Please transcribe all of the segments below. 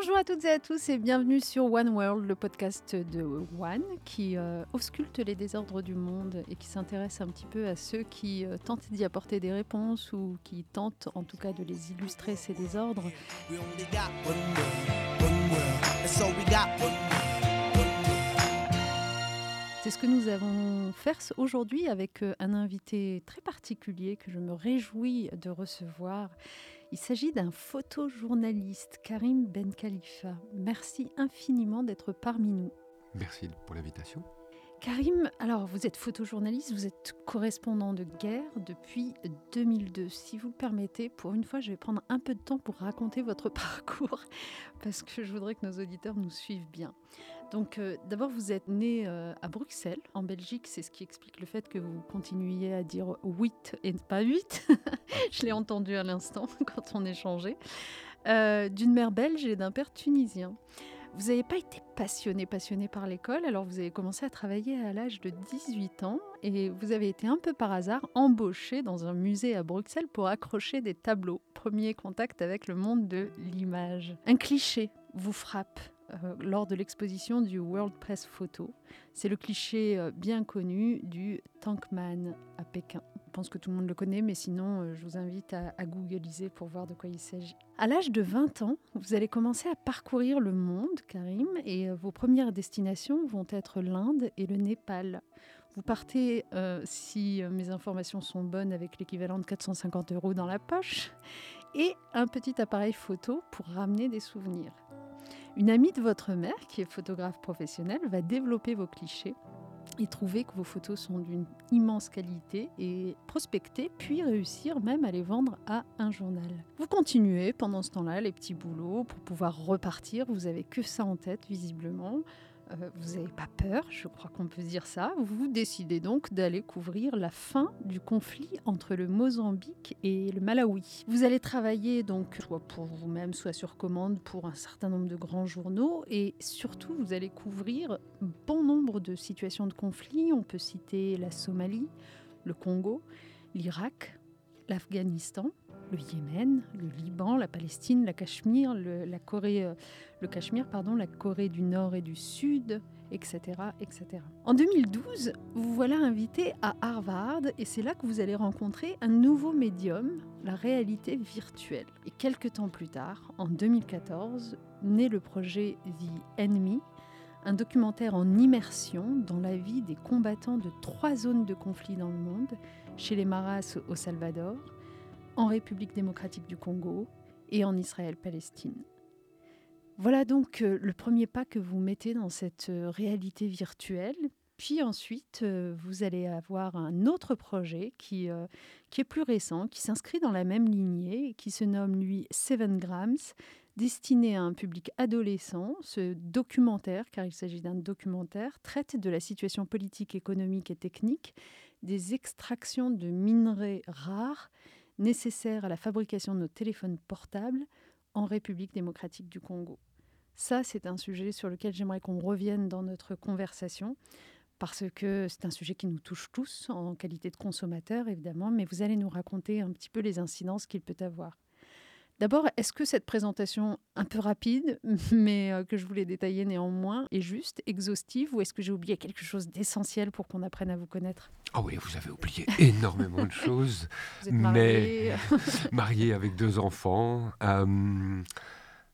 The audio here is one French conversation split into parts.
Bonjour à toutes et à tous et bienvenue sur One World, le podcast de One qui euh, ausculte les désordres du monde et qui s'intéresse un petit peu à ceux qui euh, tentent d'y apporter des réponses ou qui tentent en tout cas de les illustrer ces désordres. C'est ce que nous avons fait aujourd'hui avec euh, un invité très particulier que je me réjouis de recevoir. Il s'agit d'un photojournaliste, Karim Ben Khalifa. Merci infiniment d'être parmi nous. Merci pour l'invitation. Karim, alors vous êtes photojournaliste, vous êtes correspondant de guerre depuis 2002. Si vous le permettez, pour une fois, je vais prendre un peu de temps pour raconter votre parcours, parce que je voudrais que nos auditeurs nous suivent bien. Donc euh, d'abord, vous êtes né euh, à Bruxelles, en Belgique. C'est ce qui explique le fait que vous continuiez à dire 8 et pas 8. Je l'ai entendu à l'instant quand on échangeait. Euh, d'une mère belge et d'un père tunisien. Vous n'avez pas été passionné, passionné par l'école, alors vous avez commencé à travailler à l'âge de 18 ans et vous avez été un peu par hasard embauché dans un musée à Bruxelles pour accrocher des tableaux. Premier contact avec le monde de l'image. Un cliché vous frappe euh, lors de l'exposition du World Press Photo. C'est le cliché euh, bien connu du tankman à Pékin. Je pense que tout le monde le connaît, mais sinon, euh, je vous invite à, à pour voir de quoi il s'agit. À l'âge de 20 ans, vous allez commencer à parcourir le monde, Karim, et vos premières destinations vont être l'Inde et le Népal. Vous partez, si mes informations sont bonnes, avec l'équivalent de 450 euros dans la poche et un petit appareil photo pour ramener des souvenirs. Une amie de votre mère, qui est photographe professionnelle, va développer vos clichés et trouver que vos photos sont d'une immense qualité et prospecter, puis réussir même à les vendre à un journal. Vous continuez pendant ce temps-là les petits boulots pour pouvoir repartir, vous avez que ça en tête visiblement. Euh, vous n'avez pas peur, je crois qu'on peut dire ça. Vous décidez donc d'aller couvrir la fin du conflit entre le Mozambique et le Malawi. Vous allez travailler donc soit pour vous-même, soit sur commande pour un certain nombre de grands journaux et surtout vous allez couvrir bon nombre de situations de conflit. On peut citer la Somalie, le Congo, l'Irak, l'Afghanistan, le Yémen, le Liban, la Palestine, la Cachemire, la Corée, euh, le Cachemire, pardon, la Corée du Nord et du Sud, etc., etc. En 2012, vous voilà invité à Harvard et c'est là que vous allez rencontrer un nouveau médium, la réalité virtuelle. Et quelques temps plus tard, en 2014, naît le projet The Enemy, un documentaire en immersion dans la vie des combattants de trois zones de conflit dans le monde, chez les Maras au Salvador, en République démocratique du Congo et en Israël-Palestine. Voilà donc euh, le premier pas que vous mettez dans cette euh, réalité virtuelle. Puis ensuite, euh, vous allez avoir un autre projet qui, qui est plus récent, qui s'inscrit dans la même lignée, qui se nomme lui Seven Grams, destiné à un public adolescent. Ce documentaire, car il s'agit d'un documentaire, traite de la situation politique, économique et technique des extractions de minerais rares nécessaires à la fabrication de nos téléphones portables en République démocratique du Congo. Ça, c'est un sujet sur lequel j'aimerais qu'on revienne dans notre conversation, parce que c'est un sujet qui nous touche tous en qualité de consommateurs, évidemment, mais vous allez nous raconter un petit peu les incidences qu'il peut avoir. D'abord, est-ce que cette présentation un peu rapide, mais euh, que je voulais détailler néanmoins, est juste, exhaustive, ou est-ce que j'ai oublié quelque chose d'essentiel pour qu'on apprenne à vous connaître? Ah oui, vous avez oublié énormément de choses. Vous êtes marié. Mais marié avec deux enfants. Euh,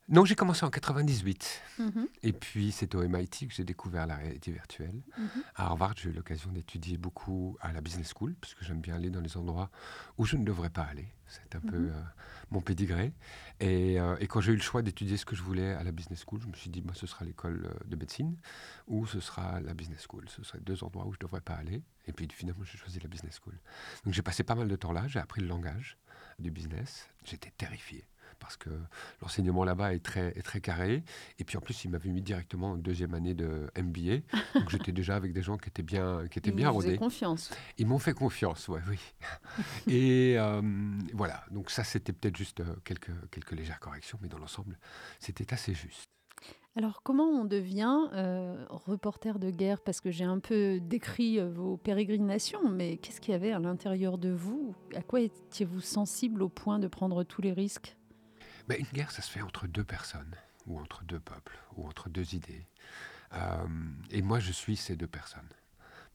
non, j'ai commencé en 98. Mhm, Et puis, c'est au MIT que j'ai découvert la réalité virtuelle. mhm. À Harvard, j'ai eu l'occasion d'étudier beaucoup à la business school, parce que j'aime bien aller dans les endroits où je ne devrais pas aller. C'est un peu Mhm. euh, mon pédigré. Et, euh, et quand j'ai eu le choix d'étudier ce que je voulais à la business school, je me suis dit, bah, ce sera l'école euh, de médecine ou ce sera la business school. Ce seraient deux endroits où je ne devrais pas aller. Et puis finalement, j'ai choisi la business school. Donc j'ai passé pas mal de temps là, j'ai appris le langage du business. J'étais terrifié parce que l'enseignement là-bas est très, est très carré. Et puis en plus, il m'avait mis directement en deuxième année de MBA. Donc j'étais déjà avec des gens qui étaient bien, qui étaient Il bien rodés. confiance. Ils m'ont fait confiance, ouais, oui. Et euh, voilà, donc ça c'était peut-être juste euh, quelques, quelques légères corrections, mais dans l'ensemble, c'était assez juste. Alors, comment on devient euh, reporter de guerre? Parce que j'ai un peu décrit vos pérégrinations, mais qu'est-ce qu'il y avait à l'intérieur de vous? À quoi étiez-vous sensible au point de prendre tous les risques? Mais une guerre, ça se fait entre deux personnes. ou entre deux peuples, ou entre deux idées. Euh, et moi, je suis ces deux personnes,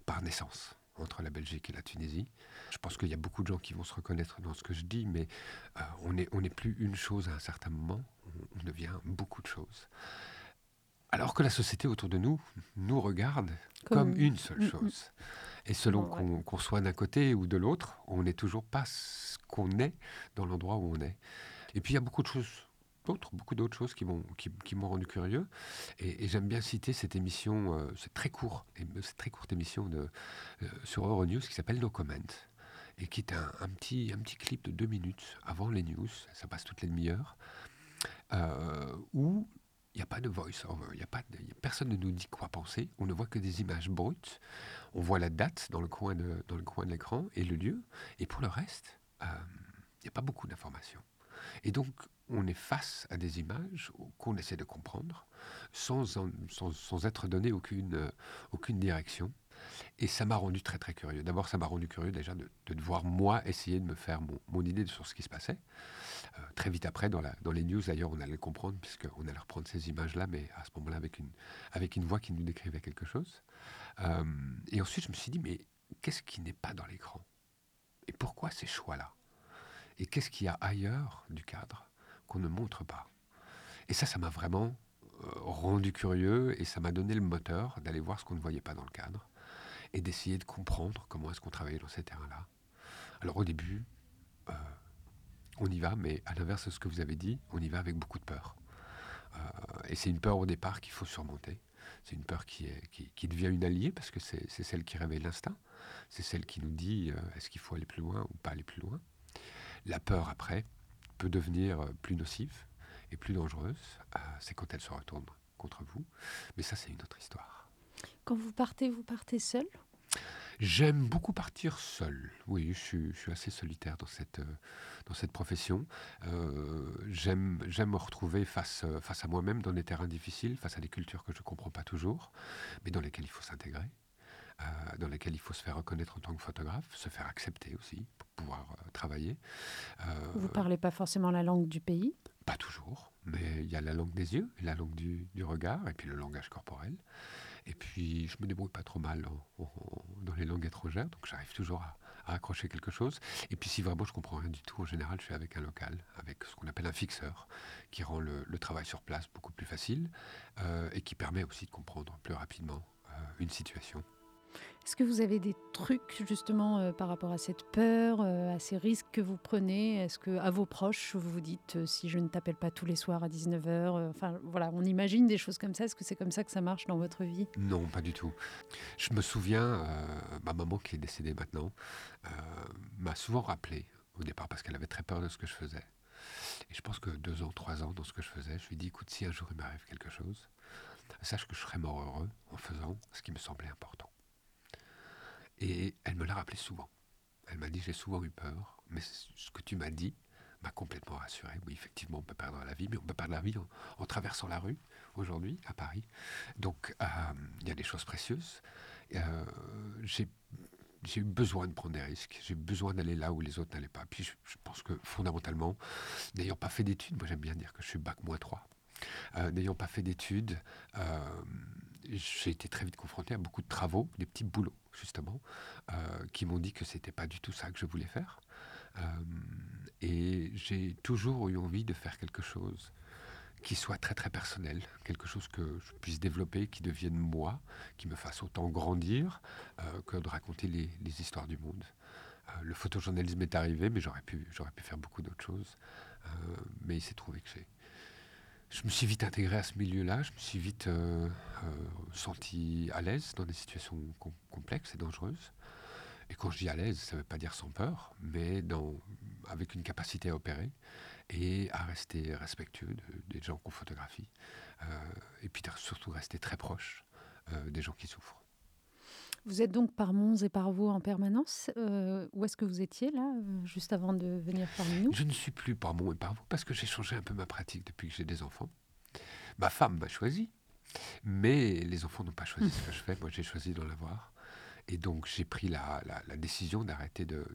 par naissance, entre la Belgique et la Tunisie. Je pense qu'il y a beaucoup de gens qui vont se reconnaître dans ce que je dis, mais euh, on n'est on plus une chose à un certain moment, on, devient beaucoup de choses. Alors que la société autour de nous nous regarde comme, une seule chose. Et selon qu'on soit d'un côté ou de l'autre, on n'est toujours pas ce qu'on est dans l'endroit où on est. Et puis il y a beaucoup de choses d'autres, beaucoup d'autres choses qui m'ont qui, rendu curieux. Et, j'aime bien citer cette émission, euh, c'est très court, cette très courte émission de, euh, sur Euronews qui s'appelle No Comment et qui est un, petit, un petit clip de deux minutes avant les news, ça passe toutes les demi-heures, euh, où il n'y a pas de voice-over, y a pas personne ne nous dit quoi penser, on ne voit que des images brutes, on voit la date dans le coin de, dans le coin de l'écran et le lieu, et pour le reste, il n'y a pas beaucoup d'informations. Et donc, on est face à des images qu'on essaie de comprendre sans, sans, être donné aucune, euh, aucune direction. Et ça m'a rendu très très curieux. D'abord, ça m'a rendu curieux déjà de, de, devoir moi essayer de me faire mon, mon idée sur ce qui se passait. Euh, très vite après, dans, la, dans les news d'ailleurs, on allait le comprendre puisqu'on allait reprendre ces images-là, mais à ce moment-là avec une, avec une voix qui nous décrivait quelque chose. Euh, et ensuite, je me suis dit, mais qu'est-ce qui n'est pas dans l'écran? Et pourquoi ces choix-là? Et qu'est-ce qu'il y a ailleurs du cadre qu'on ne montre pas? Et ça, ça m'a vraiment euh, rendu curieux et ça m'a donné le moteur d'aller voir ce qu'on ne voyait pas dans le cadre et d'essayer de comprendre comment est-ce qu'on travaillait dans ces terrains-là. Alors au début, euh, on y va, mais à l'inverse de ce que vous avez dit, on y va avec beaucoup de peur. Euh, et c'est une peur au départ qu'il faut surmonter. C'est une peur qui, devient une alliée parce que c'est celle qui réveille l'instinct. C'est celle qui nous dit est-ce qu'il faut aller plus loin ou pas aller plus loin? La peur après, peut devenir euh, plus nocive et plus dangereuse, euh, c'est quand elle se retourne contre vous. Mais ça, c'est une autre histoire. Quand vous partez, vous partez seul? J'aime beaucoup partir seul. Oui, je suis, je suis, assez solitaire dans cette, euh, dans cette profession. j'aime, j'aime me retrouver face, face à moi-même dans des terrains difficiles, face à des cultures que je ne comprends pas toujours, mais dans lesquelles il faut s'intégrer. Euh, dans lesquels il faut se faire reconnaître en tant que photographe, se faire accepter aussi pour pouvoir euh, travailler. Euh, Vous ne parlez pas forcément la langue du pays? Pas toujours, mais il y a la langue des yeux, la langue du, regard, et puis le langage corporel. Et puis, je me débrouille pas trop mal dans les langues étrangères, donc j'arrive toujours à, accrocher quelque chose. Et puis, si vraiment je comprends rien du tout, en général, je suis avec un local, avec ce qu'on appelle un fixeur, qui rend le, travail sur place beaucoup plus facile et qui permet aussi de comprendre plus rapidement une situation. Est-ce que vous avez des trucs justement euh, par rapport à cette peur, euh, à ces risques que vous prenez? Est-ce que à vos proches vous vous dites euh, si je ne t'appelle pas tous les soirs à 19h Enfin voilà, on imagine des choses comme ça. Est-ce que c'est comme ça que ça marche dans votre vie? Non, pas du tout. Je me souviens, ma maman qui est décédée maintenant m'a souvent rappelé au départ parce qu'elle avait très peur de ce que je faisais. Et je pense que deux ans, trois ans dans ce que je faisais, je lui ai dit écoute, si un jour il m'arrive quelque chose, sache que je serai mort heureux en faisant ce qui me semblait important. Et elle me l'a rappelé souvent. Elle m'a dit j'ai souvent eu peur, mais ce que tu m'as dit m'a complètement rassuré. Oui, effectivement, on peut perdre la vie, mais on peut perdre la vie en, traversant la rue aujourd'hui à Paris. Donc, euh, il y a des choses précieuses. Euh, j'ai eu besoin de prendre des risques, j'ai eu besoin d'aller là où les autres n'allaient pas. Puis je, pense que fondamentalement, n'ayant pas fait d'études, moi j'aime bien dire que je suis bac moins 3, euh, n'ayant pas fait d'études, j'ai été très vite confronté à beaucoup de travaux, des petits boulots justement, euh, qui m'ont dit que c'était pas du tout ça que je voulais faire. Euh, et j'ai toujours eu envie de faire quelque chose qui soit très très personnel, quelque chose que je puisse développer, qui devienne moi, qui me fasse autant grandir euh, que de raconter les, les histoires du monde. le photojournalisme est arrivé, mais j'aurais pu, j'aurais pu faire beaucoup d'autres choses. mais il s'est trouvé que j'ai je me suis vite intégré à ce milieu-là, je me suis vite euh, euh, senti à l'aise dans des situations complexes et dangereuses. Et quand je dis à l'aise, ça ne veut pas dire sans peur, mais avec une capacité à opérer et à rester respectueux des gens qu'on photographie. Euh, et puis surtout rester très proche des gens qui souffrent. Vous êtes donc par Mons et par Vaux en permanence. Euh, où est-ce que vous étiez là, euh, juste avant de venir parmi nous? Je ne suis plus par Mons et par Vaux parce que j'ai changé un peu ma pratique depuis que j'ai des enfants. Ma femme m'a choisi, mais les enfants n'ont pas choisi ce que je fais. Moi, j'ai choisi d'en avoir. Et donc, j'ai pris la, décision d'arrêter de,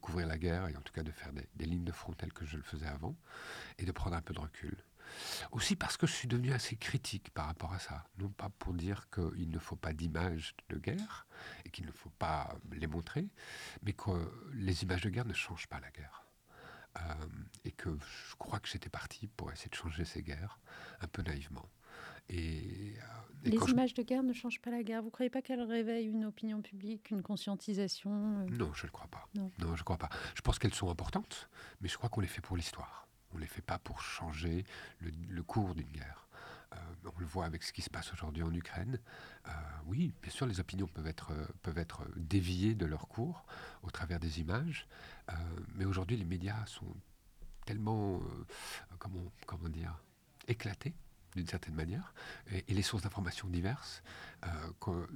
couvrir la guerre et en tout cas de faire des, lignes de front telles que je le faisais avant et de prendre un peu de recul. Aussi parce que je suis devenu assez critique par rapport à ça. Non pas pour dire qu'il ne faut pas d'images de guerre et qu'il ne faut pas les montrer, mais que les images de guerre ne changent pas la guerre. Euh, et que je crois que j'étais parti pour essayer de changer ces guerres, un peu naïvement. Et, euh, les images de guerre ne changent pas la guerre. Vous ne croyez pas qu'elles réveillent une opinion publique, une conscientisation euh Non, je ne crois pas. Non. non je crois pas. Je pense qu'elles sont importantes, mais je crois qu'on les fait pour l'histoire. On ne les fait pas pour changer le, cours d'une guerre. Euh, on le voit avec ce qui se passe aujourd'hui en Ukraine. Euh, oui, bien sûr, les opinions peuvent être, peuvent être déviées de leur cours au travers des images, mais aujourd'hui, les médias sont tellement, comment, comment dire, éclatés d'une certaine manière, et, et les sources d'informations diverses, que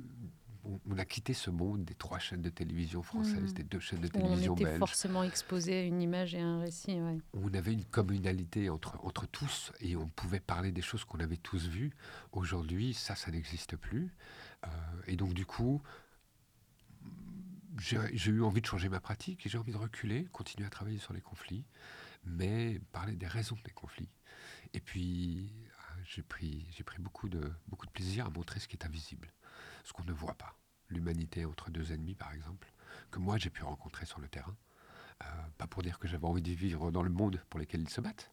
on, a quitté ce monde des trois chaînes de télévision françaises, mmh. des deux chaînes de télévision belges. On était forcément exposé à une image et un récit. On avait une communalité entre, entre tous et on pouvait parler des choses qu'on avait tous vues. Aujourd'hui, ça, ça n'existe plus. Euh, et donc, du coup, j'ai eu envie de changer ma pratique et j'ai envie de reculer, continuer à travailler sur les conflits, mais parler des raisons des conflits. Et puis, euh, j'ai pris, beaucoup, de, plaisir à montrer ce qui est invisible ce qu'on ne voit pas. L'humanité entre deux ennemis, par exemple, que moi j'ai pu rencontrer sur le terrain. Euh, pas pour dire que j'avais envie de vivre dans le monde pour lequel ils se battent,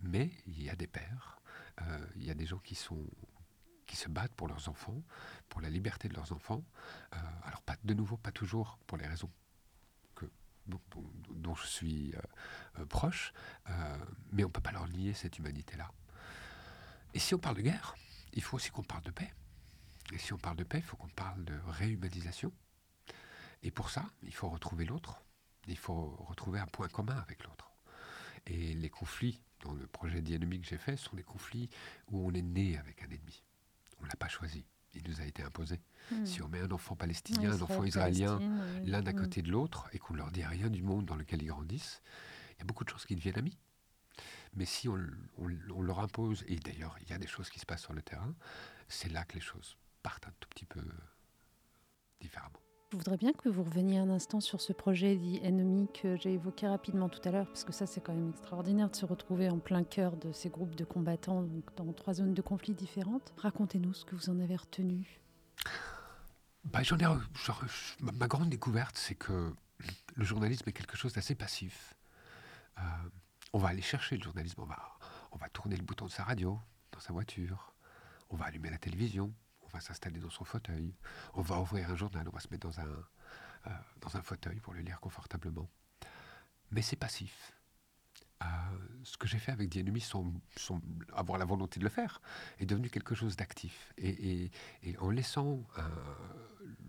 mais il y a des pères, euh, il y a des gens qui sont qui se battent pour leurs enfants, pour la liberté de leurs enfants. Euh, alors pas de nouveau, pas toujours pour les raisons que, dont, je suis proche, mais on ne peut pas leur nier cette humanité-là. Et si on parle de guerre, il faut aussi qu'on parle de paix. Et si on parle de paix, il faut qu'on parle de réhumanisation. Et pour ça, il faut retrouver l'autre. Il faut retrouver un point commun avec l'autre. Et les conflits dans le projet d'ennemi que j'ai fait sont des conflits où on est né avec un ennemi. On ne l'a pas choisi. Il nous a été imposé. Hmm. Si on met un enfant palestinien, un enfant israélien, l'un à hmm. côté de l'autre, et qu'on ne leur dit rien du monde dans lequel ils grandissent, il y a beaucoup de choses qui deviennent amis. Mais si on, on leur impose, et d'ailleurs il y a des choses qui se passent sur le terrain, c'est là que les choses partent un tout petit peu différemment. Je voudrais bien que vous reveniez un instant sur ce projet dit ennemi que j'ai évoqué rapidement tout à l'heure, parce que ça c'est quand même extraordinaire de se retrouver en plein cœur de ces groupes de combattants donc dans trois zones de conflit différentes. Racontez-nous ce que vous en avez retenu. Bah, j'en ai, ma grande découverte, c'est que le journalisme est quelque chose d'assez passif. Euh, on va aller chercher le journalisme, on va, on va tourner le bouton de sa radio, dans sa voiture, on va allumer la télévision, va s'installer dans son fauteuil, on va ouvrir un journal, on va se mettre dans un, euh, dans un fauteuil pour le lire confortablement. Mais c'est passif. Euh, ce que j'ai fait avec The Enemy, sans, avoir la volonté de le faire, est devenu quelque chose d'actif. Et, en laissant euh,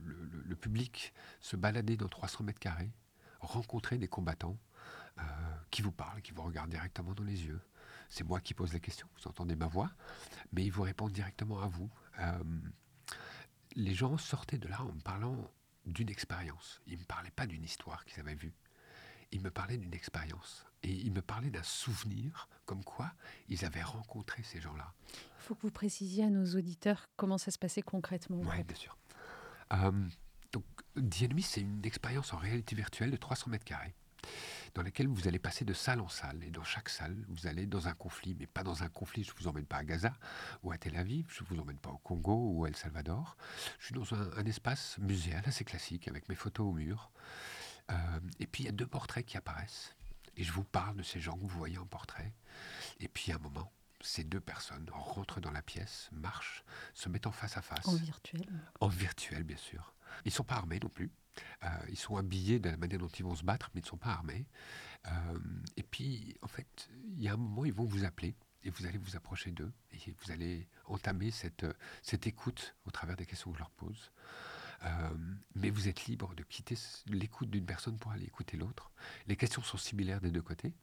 le, public se balader dans 300 mètres carrés, rencontrer des combattants qui vous parlent, qui vous regardent directement dans les yeux, c'est moi qui pose les questions, vous entendez ma voix, mais ils vous répondent directement à vous. Euh, les gens sortaient de là en me parlant d'une expérience. Ils ne me parlaient pas d'une histoire qu'ils avaient vue. Ils me parlaient d'une expérience. Et ils me parlaient d'un souvenir, comme quoi ils avaient rencontré ces gens-là. Il faut que vous précisiez à nos auditeurs comment ça se passait concrètement. Oui, bien sûr. Euh, donc, The c'est une expérience en réalité virtuelle de 300 mètres carrés dans laquelle vous allez passer de salle en salle. Et dans chaque salle, vous allez dans un conflit, mais pas dans un conflit. Je ne vous emmène pas à Gaza ou à Tel Aviv, je ne vous emmène pas au Congo ou à El Salvador. Je suis dans un, espace muséal assez classique avec mes photos au mur. Euh, et puis il y a deux portraits qui apparaissent. Et je vous parle de ces gens que vous voyez en portrait. Et puis à un moment, ces deux personnes rentrent dans la pièce, marchent, se mettent en face à face. En virtuel. En virtuel, bien sûr. Ils ne sont pas armés non plus. Euh, ils sont habillés de la manière dont ils vont se battre, mais ils ne sont pas armés. Euh, et puis, en fait, il y a un moment, ils vont vous appeler et vous allez vous approcher d'eux et vous allez entamer cette, cette écoute au travers des questions que je leur pose. Euh, mais vous êtes libre de quitter l'écoute d'une personne pour aller écouter l'autre. Les questions sont similaires des deux côtés.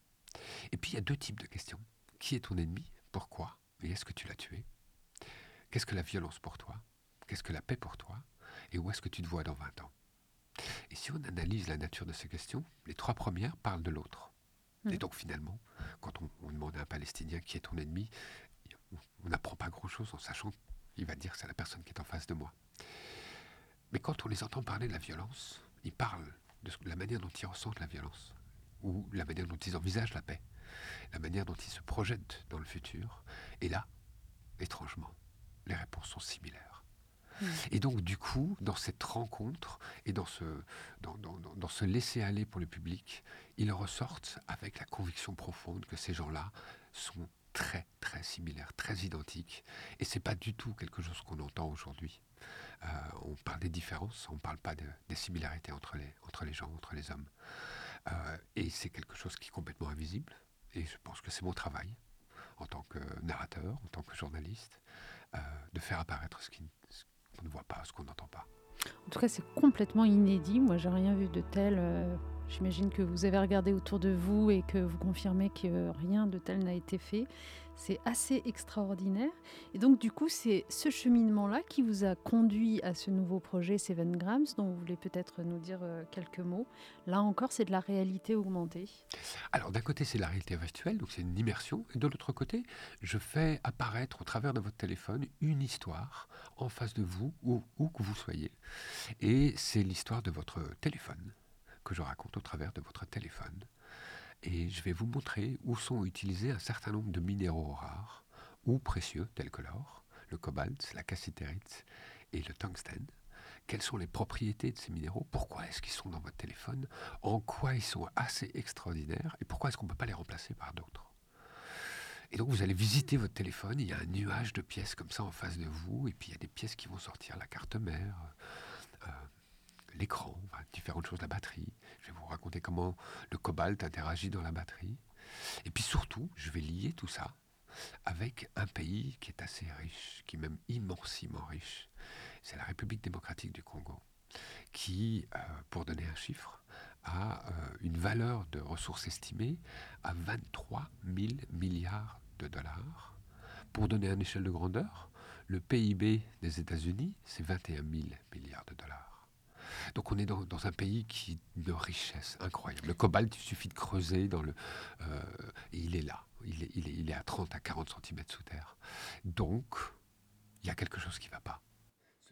Et puis il y a deux types de questions. Qui est ton ennemi? Pourquoi? Et est-ce que tu l'as tué? Qu'est-ce que la violence pour toi? Qu'est-ce que la paix pour toi? Et où est-ce que tu te vois dans 20 ans? Et si on analyse la nature de ces questions, les trois premières parlent de l'autre. Et donc finalement, quand on, demande à un Palestinien qui est ton ennemi, on n'apprend pas grand-chose en sachant qu'il va dire c'est la personne qui est en face de moi. Mais quand on les entend parler de la violence, ils parlent de la manière dont ils ressentent la violence, ou la manière dont ils envisagent la paix. la manière dont ils se projettent dans le futur. Et là, étrangement, les réponses sont similaires. Et donc, du coup, dans cette rencontre et dans ce, dans, dans ce laisser-aller pour le public, ils ressortent avec la conviction profonde que ces gens-là sont très très similaires, très identiques, et c'est pas du tout quelque chose qu'on entend aujourd'hui. Euh, on parle des différences, on ne parle pas des similarités entre les, entre les gens, entre les hommes. Euh, et c'est quelque chose qui est complètement invisible, et je pense que c'est mon travail, en tant que narrateur, en tant que journaliste, euh, de faire apparaître ce qu'on ne voit pas, ce qu'on n'entend pas. En tout cas, c'est complètement inédit. Moi, j'ai rien vu de tel. J'imagine que vous avez regardé autour de vous et que vous confirmez que rien de tel n'a été fait. C'est assez extraordinaire. Et donc, du coup, c'est ce cheminement-là qui vous a conduit à ce nouveau projet Seven Grams, dont vous voulez peut-être nous dire euh, quelques mots. Là encore, c'est de la réalité augmentée. Alors, d'un côté, c'est la réalité virtuelle, donc c'est une immersion. Et de l'autre côté, je fais apparaître au travers de votre téléphone une histoire en face de vous, où, où que vous soyez. Et c'est l'histoire de votre téléphone que je raconte au travers de votre téléphone. Et je vais vous montrer où sont utilisés un certain nombre de minéraux rares ou précieux, tels que l'or, le cobalt, la cassitérite et le tungstène. Quelles sont les propriétés de ces minéraux? Pourquoi est-ce qu'ils sont dans votre téléphone? En quoi ils sont assez extraordinaires? Et pourquoi est-ce qu'on ne peut pas les remplacer par d'autres? Et donc vous allez visiter votre téléphone, il y a un nuage de pièces comme ça en face de vous, et puis il y a des pièces qui vont sortir, la carte mère, euh, l'écran, différentes choses, la batterie. Je vais vous raconter comment le cobalt interagit dans la batterie. Et puis surtout, je vais lier tout ça avec un pays qui est assez riche, qui est même immensément riche. C'est la République démocratique du Congo, qui, euh, pour donner un chiffre, a euh, une valeur de ressources estimées à 23 000 milliards de dollars. Pour donner une échelle de grandeur, le PIB des États-Unis, c'est 21 000 milliards de dollars. Donc on est dans, un pays qui de richesse incroyable. Le cobalt, il suffit de creuser dans le, euh, et il est là. Il est, il, est, à 30 à 40 cm sous terre. Donc, il y a quelque chose qui ne va pas.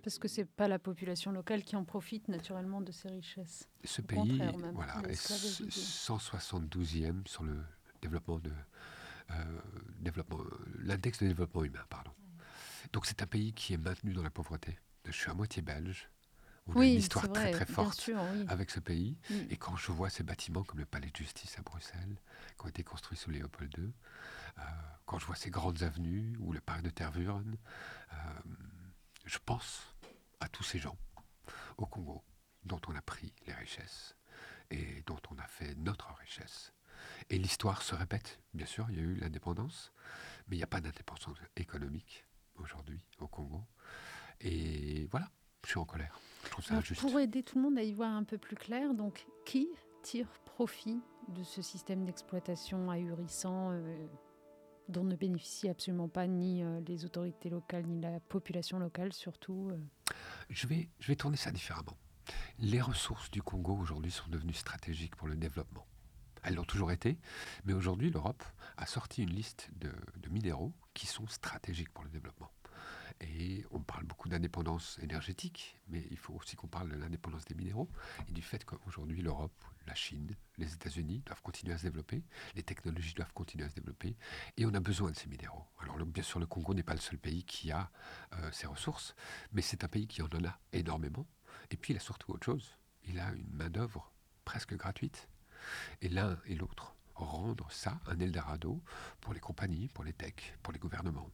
Parce que ce n'est pas la population locale qui en profite naturellement de ces richesses. Ce pays voilà, est 172e sur le développement de euh, développement, l'index de développement humain. Pardon. Donc c'est un pays qui est maintenu dans la pauvreté. Je suis à moitié belge on a une histoire très très forte avec ce pays. Mm. Et quand je vois ces bâtiments comme le Palais de Justice à Bruxelles, qui ont été construits sous Léopold II, euh, quand je vois ces grandes avenues ou le parc de Tervuren, euh, je pense à tous ces gens au Congo dont on a pris les richesses et dont on a fait notre richesse. Et l'histoire se répète, bien sûr, il y a eu l'indépendance, mais il n'y a pas d'indépendance économique aujourd'hui au Congo. Et voilà, je suis en colère. Pour aider tout le monde à y voir un peu plus clair, donc qui tire profit de ce système d'exploitation ahurissant euh, dont ne bénéficient absolument pas ni euh, les autorités locales ni la population locale surtout euh je, vais, je vais tourner ça différemment. Les ressources du Congo aujourd'hui sont devenues stratégiques pour le développement. Elles l'ont toujours été, mais aujourd'hui l'Europe a sorti une liste de minéraux qui sont stratégiques pour le développement. Et on parle beaucoup d'indépendance énergétique, mais il faut aussi qu'on parle de l'indépendance des minéraux et du fait qu'aujourd'hui l'Europe, la Chine, les États-Unis doivent continuer à se développer, les technologies doivent continuer à se développer, et on a besoin de ces minéraux. Alors bien sûr, le Congo n'est pas le seul pays qui a euh, ces ressources, mais c'est un pays qui en a énormément. Et puis il a surtout autre chose, il a une main-d'œuvre presque gratuite. Et l'un et l'autre rendre ça un Eldorado pour les compagnies, pour les techs, pour les gouvernements,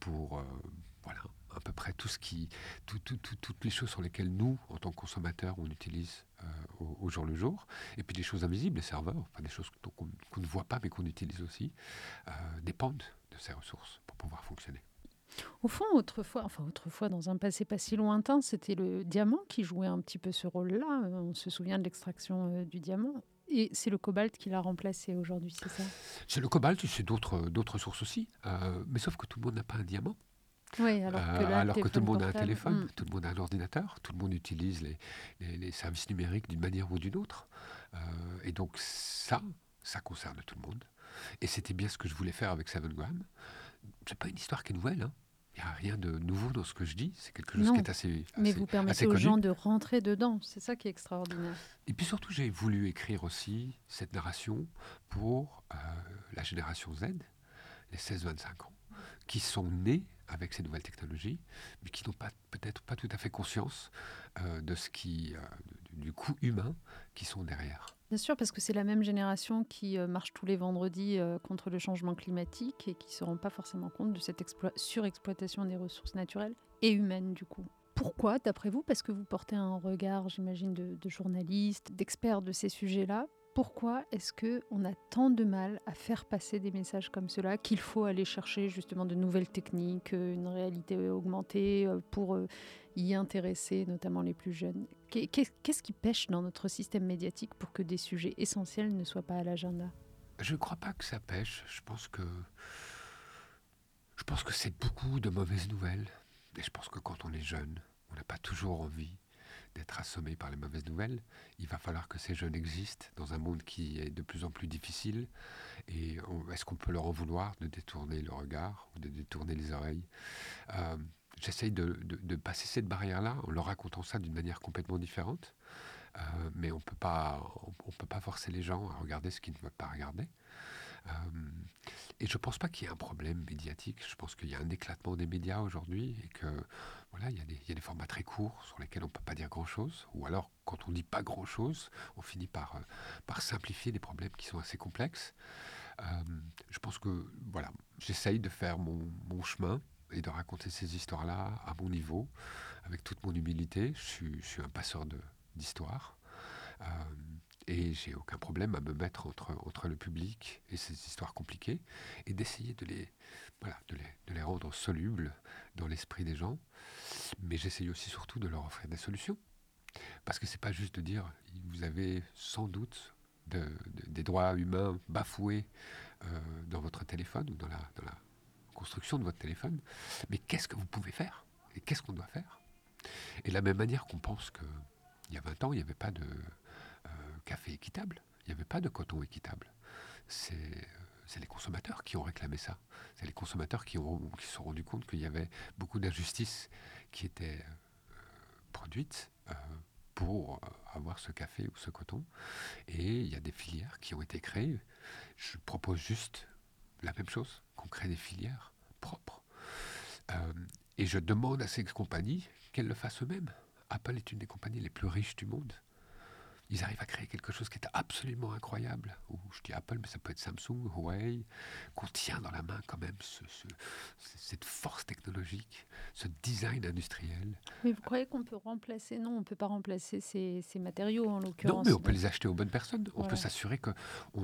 pour euh, voilà, à peu près tout ce qui, toutes les choses sur lesquelles nous, en tant que consommateurs, on utilise euh, au, jour le jour. Et puis des choses invisibles, les serveurs, enfin des choses qu'on ne voit pas mais qu'on utilise aussi, euh, dépendent de ces ressources pour pouvoir fonctionner. Au fond, autrefois, enfin autrefois, dans un passé pas si lointain, c'était le diamant qui jouait un petit peu ce rôle-là. On se souvient de l'extraction euh, du diamant. Et c'est le cobalt qui l'a remplacé aujourd'hui, c'est ça? C'est le cobalt, c'est d'autres sources aussi. mais sauf que tout le monde n'a pas un diamant. Oui, alors que, euh, tout le monde a un téléphone, mm. tout le monde a un ordinateur, tout le monde utilise les, services numériques d'une manière ou d'une autre. Euh, et donc ça, ça concerne tout le monde. Et c'était bien ce que je voulais faire avec Seven Graham. C'est pas une histoire qui est nouvelle. Hein. Il n'y a rien de nouveau dans ce que je dis. C'est quelque chose qui est assez. mais vous permettez aux gens de rentrer dedans. C'est ça qui est extraordinaire. Et puis surtout, j'ai voulu écrire aussi cette narration pour euh, la génération Z, les 16-25 ans, qui sont nés avec ces nouvelles technologies, mais qui n'ont peut-être pas tout à fait conscience euh, de ce qui, euh, du coût humain qui sont derrière. Bien sûr, parce que c'est la même génération qui euh, marche tous les vendredis contre le changement climatique et qui ne se rend pas forcément compte de cette surexploitation des ressources naturelles et humaines du coup. Pourquoi, d'après vous? Parce que vous portez un regard, j'imagine, de journaliste, d'expert de ces sujets-là. Pourquoi est-ce que on a tant de mal à faire passer des messages comme cela qu'il faut aller chercher justement de nouvelles techniques, euh, une réalité augmentée pour y intéresser, notamment les plus jeunes? Qu'est-ce qui pêche dans notre système médiatique pour que des sujets essentiels ne soient pas à l'agenda? Je ne crois pas que ça pêche. Je pense que je pense que c'est beaucoup de mauvaises nouvelles. Et je pense que quand on est jeune, on n'a pas toujours envie d'être assommé par les mauvaises nouvelles. Il va falloir que ces jeunes existent dans un monde qui est de plus en plus difficile. Et est-ce qu'on peut leur en vouloir de détourner le regard ou de détourner les oreilles? Euh, j'essaye de, passer cette barrière-là en leur racontant ça d'une manière complètement différente. Euh, mais on on, peut pas forcer les gens à regarder ce qu'ils ne veulent pas regarder. Euh, et je pense pas qu'il y ait un problème médiatique. Je pense qu'il y a un éclatement des médias aujourd'hui et que voilà, il y, a des, formats très courts sur lesquels on peut pas dire grand-chose. Ou alors, quand on dit pas grand-chose, on finit par, euh, par simplifier des problèmes qui sont assez complexes. je pense que voilà, j'essaye de faire mon, chemin et de raconter ces histoires-là à mon niveau, avec toute mon humilité. Je suis, un passeur d'histoire. Euh, et j'ai aucun problème à me mettre entre, entre le public et ces histoires compliquées et d'essayer de les, voilà, de, les, de les rendre solubles dans l'esprit des gens. Mais j'essaye aussi surtout de leur offrir des solutions. Parce que c'est pas juste de dire, vous avez sans doute de, des droits humains bafoués euh, dans votre téléphone ou dans la, dans la construction de votre téléphone, mais qu'est-ce que vous pouvez faire Et qu'est-ce qu'on doit faire? Et de la même manière qu'on pense qu'il y a 20 ans, il n'y avait pas de café équitable, il n'y avait pas de coton équitable. C'est euh, les consommateurs qui ont réclamé ça. C'est les consommateurs qui, se sont rendus compte qu'il y avait beaucoup d'injustices qui étaient euh, produites pour avoir ce café ou ce coton. Et il y a des filières qui ont été créées. Je propose juste la même chose, qu'on crée des filières propres. Euh, et je demande à ces compagnies qu'elles le fassent eux-mêmes. Apple est une des compagnies les plus riches du monde ils arrivent à créer quelque chose qui est absolument incroyable. Ou je dis Apple, mais ça peut être Samsung, Huawei, qu'on tient dans la main quand même cette force technologique, ce design industriel. Mais vous croyez qu'on peut remplacer? Non, on ne peut pas remplacer ces, matériaux en l'occurrence. Non, mais on peut les acheter aux bonnes personnes. On peut s'assurer qu'on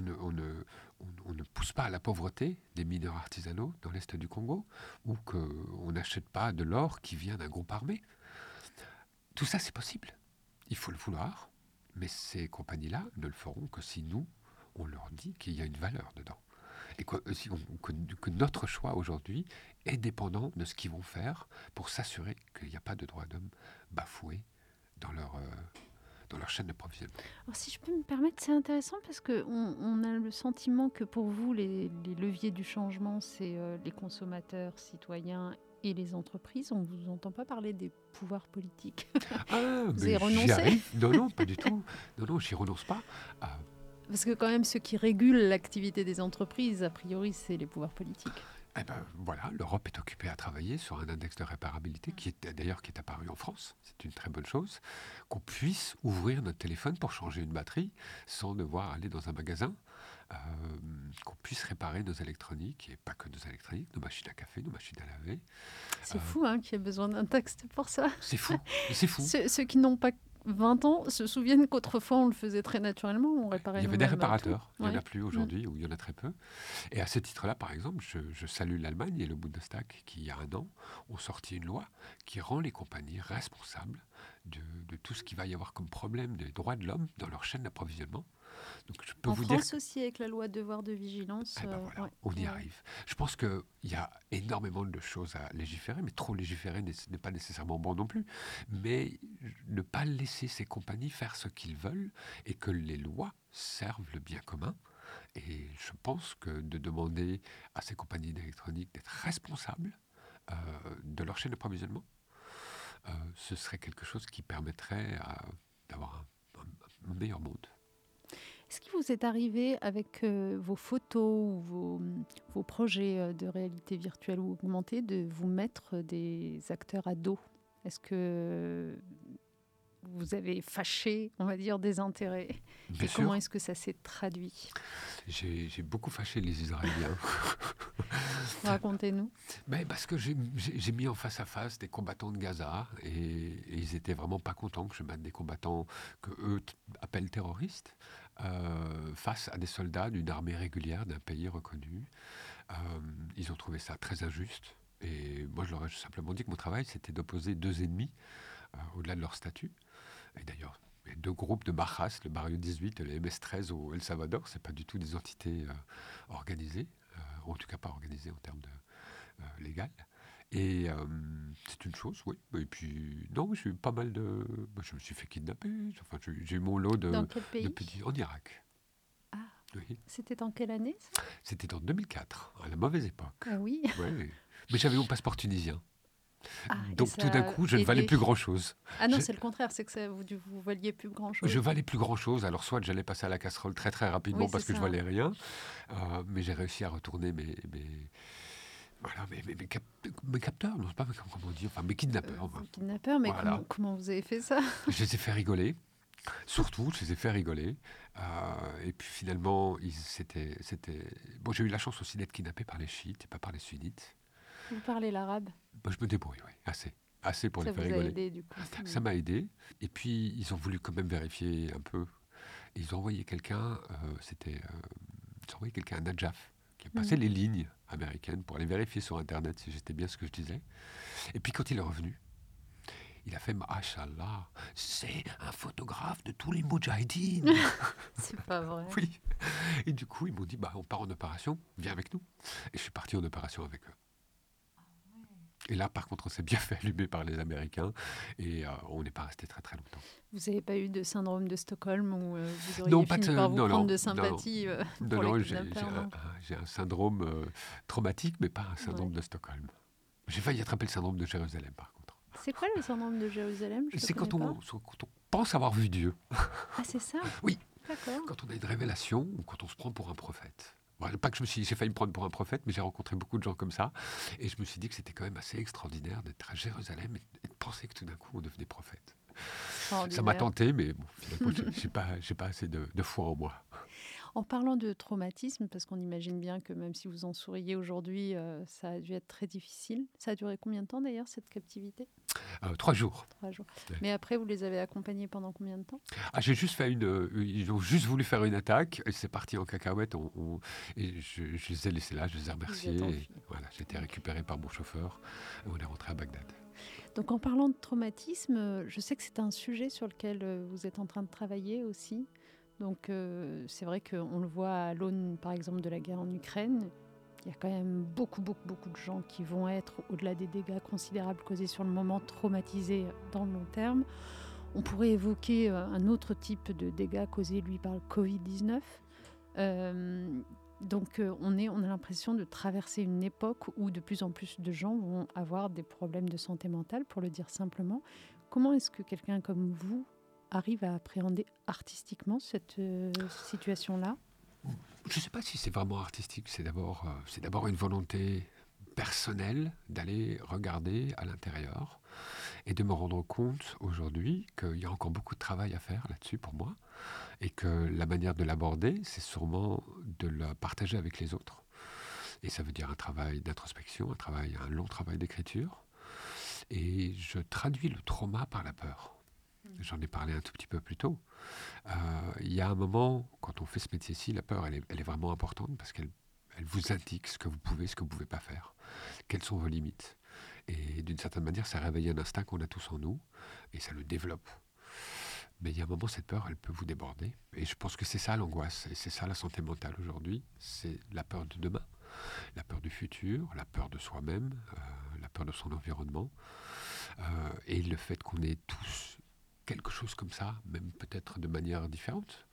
ne, on ne, on, ne pousse pas à la pauvreté des mineurs artisanaux dans l'Est du Congo, ou qu'on n'achète pas de l'or qui vient d'un groupe armé. Tout ça, c'est possible. Il faut le vouloir mais ces compagnies-là ne le feront que si nous, on leur dit qu'il y a une valeur dedans. Et que, que, notre choix aujourd'hui est dépendant de ce qu'ils vont faire pour s'assurer qu'il n'y a pas de droits d'homme bafoués dans leur, euh, dans leur chaîne d'approvisionnement. Alors, si je peux me permettre, c'est intéressant parce qu'on on a le sentiment que pour vous, les, leviers du changement, c'est euh, les consommateurs, citoyens et les entreprises. On ne vous entend pas parler des pouvoirs politiques. Ah, vous avez renoncé Non, non, pas du tout. Non, non, j'y renonce pas. Ah. Parce que quand même, ce qui régule l'activité des entreprises, a priori, c'est les pouvoirs politiques. Eh ben, voilà, l'Europe est occupée à travailler sur un index de réparabilité qui est d'ailleurs qui est apparu en France. C'est une très bonne chose qu'on puisse ouvrir notre téléphone pour changer une batterie sans devoir aller dans un magasin. Euh, qu'on puisse réparer nos électroniques, et pas que nos électroniques, nos machines à café, nos machines à laver. C'est euh, fou hein, qu'il y ait besoin d'un texte pour ça. C'est fou, c'est fou. Ceux, qui n'ont pas 20 ans se souviennent qu'autrefois on le faisait très naturellement, on réparait Il y avait des réparateurs, il n'y en a plus aujourd'hui, ou il y en a très peu. Et à ce titre-là, par exemple, je, salue l'Allemagne et le Bundestag qui, il y a un an, ont sorti une loi qui rend les compagnies responsables de, de tout ce qui va y avoir comme problème des droits de l'homme dans leur chaîne d'approvisionnement. Donc je peux en vous France dire aussi avec la loi devoir de vigilance. Eh ben euh, on y arrive. Je pense qu'il y a énormément de choses à légiférer, mais trop légiférer n'est pas nécessairement bon non plus. Mais ne pas laisser ces compagnies faire ce qu'ils veulent et que les lois servent le bien commun. Et je pense que de demander à ces compagnies d'électronique d'être responsables de leur chaîne d'approvisionnement, ce serait quelque chose qui permettrait d'avoir un, meilleur monde. Est-ce qu'il vous est arrivé avec vos photos ou vos, vos, projets de réalité virtuelle ou augmentée de vous mettre des acteurs à dos? Est-ce que vous avez fâché, on va dire, des intérêts? Et comment est-ce que ça s'est traduit? J'ai beaucoup fâché les Israéliens. Racontez-nous. Ben parce que j'ai mis en face à face des combattants de Gaza et, ils étaient vraiment pas contents que je mette des combattants que eux appellent terroristes euh, face à des soldats d'une armée régulière d'un pays reconnu. Euh, ils ont trouvé ça très injuste. Et moi, je leur ai simplement dit que mon travail, c'était d'opposer deux ennemis euh, au-delà de leur statut. Et d'ailleurs, deux groupes de Bajas, le Barrio 18 et le MS-13 au El Salvador, ce pas du tout des entités organisées, en tout cas pas organisées en termes de légal. Et c'est une chose, oui. Et puis, non, j'ai eu pas mal de. Je me suis fait kidnapper. Enfin, j'ai eu mon lot de. Dans quel pays En Irak. Ah. C'était en quelle année C'était en 2004, à la mauvaise époque. Ah oui. Mais j'avais mon passeport tunisien. Ah, Donc tout d'un coup, je ne valais plus grand-chose. Ah non, c'est le contraire, c'est que ça, vous, vous valiez plus grand-chose. Je valais plus grand-chose. Alors soit j'allais passer à la casserole très très rapidement parce que je valais rien, euh, mais j'ai réussi à retourner mes, mes voilà, mes, mes, mes, capteurs, non, pas comment dire, enfin mes kidnappeurs. Euh, kidnappeurs, mais comment, comment, vous avez fait ça? Je les ai fait rigoler. Surtout, je les ai fait rigoler. Euh, et puis finalement, c'était. Bon, j'ai eu la chance aussi d'être kidnappé par les chiites et pas par les sunnites. Vous parlez l'arabe? Bah, Je me débrouille, oui, assez. Assez pour les faire rigoler. Aidé, du coup. Ça m'a aidé. Et puis, ils ont voulu quand même vérifier un peu. ils ont envoyé quelqu'un, euh, c'était. Euh, ils ont envoyé quelqu'un à Najaf, qui a passé mm. les lignes américaines pour aller vérifier sur Internet si j'étais bien ce que je disais. Et puis, quand il est revenu, il a fait Machallah, c'est un photographe de tous les Moudjahidines. c'est pas vrai. Oui. Et du coup, ils m'ont dit bah, on part en opération, viens avec nous. Et je suis parti en opération avec eux. Et là, par contre, on s'est bien fait allumer par les Américains et euh, on n'est pas resté très très longtemps. Vous n'avez pas eu de syndrome de Stockholm où euh, vous auriez fini de, par vous prendre de sympathie non, euh, pour non, j'ai un, syndrome traumatique, mais pas un syndrome de Stockholm. J'ai failli attraper le syndrome de Jérusalem, par contre. C'est quoi le syndrome de Jérusalem? C'est quand, on, quand on pense avoir vu Dieu. Ah, c'est ça? Oui. Quand on a une révélation ou quand on se prend pour un prophète pas que je me suis, j'ai failli me prendre pour un prophète, mais j'ai rencontré beaucoup de gens comme ça, et je me suis dit que c'était quand même assez extraordinaire d'être à Jérusalem et, de penser que tout d'un coup on devenait prophète. Ça m'a tenté, mais bon, j'ai pas, pas assez de, de foi en moi. En parlant de traumatisme, parce qu'on imagine bien que même si vous en souriez aujourd'hui, euh, ça a dû être très difficile. Ça a duré combien de temps d'ailleurs cette captivité? Euh, Trois jours. Trois jours. Mais après, vous les avez accompagnés pendant combien de temps? Ah, J'ai juste fait une. Euh, ils ont juste voulu faire une attaque et c'est parti en cacahuète. On, et je, les ai laissés là, je les ai remerciés. voilà, j'ai été récupéré par mon chauffeur et on est rentré à Bagdad. Donc en parlant de traumatisme, je sais que c'est un sujet sur lequel vous êtes en train de travailler aussi. Donc euh, c'est vrai qu'on le voit à l'aune, par exemple, de la guerre en Ukraine. Il y a quand même beaucoup, beaucoup, beaucoup de gens qui vont être, au-delà des dégâts considérables causés sur le moment, traumatisés dans le long terme. On pourrait évoquer euh, un autre type de dégâts causés, lui, par le Covid-19. Euh, donc on, est, on a l'impression de traverser une époque où de plus en plus de gens vont avoir des problèmes de santé mentale, pour le dire simplement. Comment est-ce que quelqu'un comme vous arrive à appréhender artistiquement cette euh, situation-là? Je ne sais pas si c'est vraiment artistique. C'est d'abord, euh, c'est d'abord une volonté personnelle d'aller regarder à l'intérieur et de me rendre compte aujourd'hui qu'il y a encore beaucoup de travail à faire là-dessus pour moi et que la manière de l'aborder, c'est sûrement de le partager avec les autres. Et ça veut dire un travail d'introspection, un travail, un long travail d'écriture. Et je traduis le trauma par la peur. J'en ai parlé un tout petit peu plus tôt. Euh, il y a un moment, quand on fait ce métier-ci, la peur, elle est, vraiment importante parce qu'elle elle vous indique ce que vous pouvez, ce que vous ne pouvez pas faire. Quelles sont vos limites Et d'une certaine manière, ça réveille un instinct qu'on a tous en nous et ça le développe. Mais il y a un moment, cette peur, elle peut vous déborder. Et je pense que c'est ça l'angoisse, et c'est ça la santé mentale aujourd'hui. C'est la peur de demain, la peur du futur, la peur de soi-même, euh, la peur de son environnement, euh, et le fait qu'on est tous quelque chose comme ça, même peut-être de manière différente.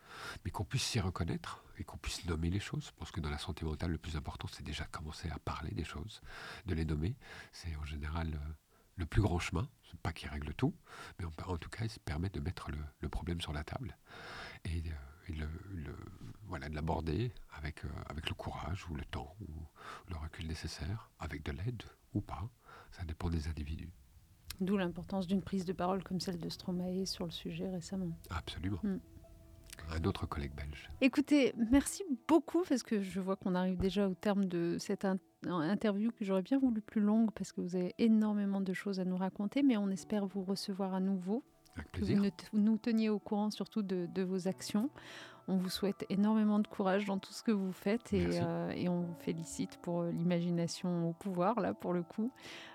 mais qu'on puisse s'y reconnaître et qu'on puisse nommer les choses. Je pense que dans la santé mentale, le plus important, c'est déjà commencer à parler des choses, de les nommer. C'est en général euh, le plus grand chemin. C'est pas qu'il règle tout, mais en, tout cas, il permet de mettre le, problème sur la table et, euh, de l'aborder avec, euh, avec le courage ou le temps ou le recul nécessaire, avec de l'aide ou pas. Ça dépend des individus. D'où l'importance d'une prise de parole comme celle de Stromae sur le sujet récemment. Absolument. Mm. Un autre collègue belge. Écoutez, merci beaucoup parce que je vois qu'on arrive déjà au terme de cette interview que j'aurais bien voulu plus longue parce que vous avez énormément de choses à nous raconter, mais on espère vous recevoir à nouveau. Avec plaisir. Que vous nous teniez au courant surtout de, de vos actions. On vous souhaite énormément de courage dans tout ce que vous faites et, euh, on vous félicite pour euh, l'imagination au pouvoir, là, pour le coup.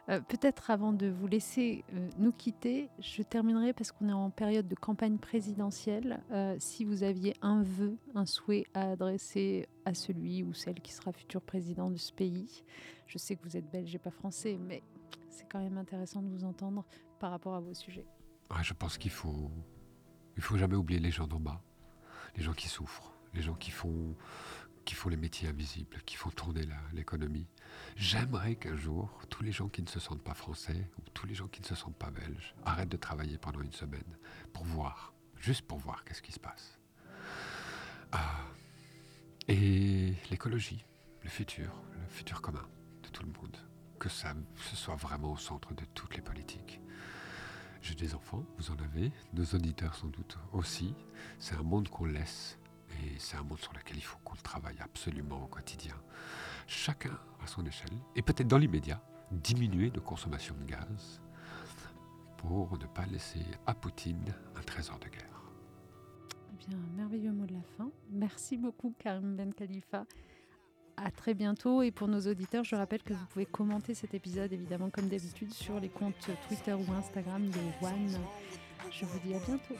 Euh, peut-être avant de vous laisser nous quitter, je terminerai parce qu'on est en période de campagne présidentielle. si vous aviez un vœu, un souhait à adresser à celui ou celle qui sera futur président de ce pays, je sais que vous êtes belge et pas français, mais c'est quand même intéressant de vous entendre par rapport à vos sujets. je pense qu'il faut, il faut jamais oublier les gens d'en bas les gens qui souffrent, les gens qui font, qui font les métiers invisibles, qui font tourner l'économie. J'aimerais qu'un jour, tous les gens qui ne se sentent pas français ou tous les gens qui ne se sentent pas belges arrêtent de travailler pendant une semaine pour voir, juste pour voir qu'est-ce qui se passe. Ah. Et l'écologie, le futur, le futur commun de tout le monde, que ça ce soit vraiment au centre de toutes les politiques. J'ai des enfants, vous en avez, nos auditeurs sans doute aussi. C'est un monde qu'on laisse et c'est un monde sur lequel il faut qu'on travaille absolument au quotidien. Chacun à son échelle et peut-être dans l'immédiat diminuer nos consommations de gaz pour ne pas laisser à Poutine un trésor de guerre. Eh bien, merveilleux mot de la fin. Merci beaucoup Karim Ben Khalifa. À très bientôt. Et pour nos auditeurs, je rappelle que vous pouvez commenter cet épisode, évidemment, comme d'habitude, sur les comptes Twitter ou Instagram de One. Je vous dis à bientôt.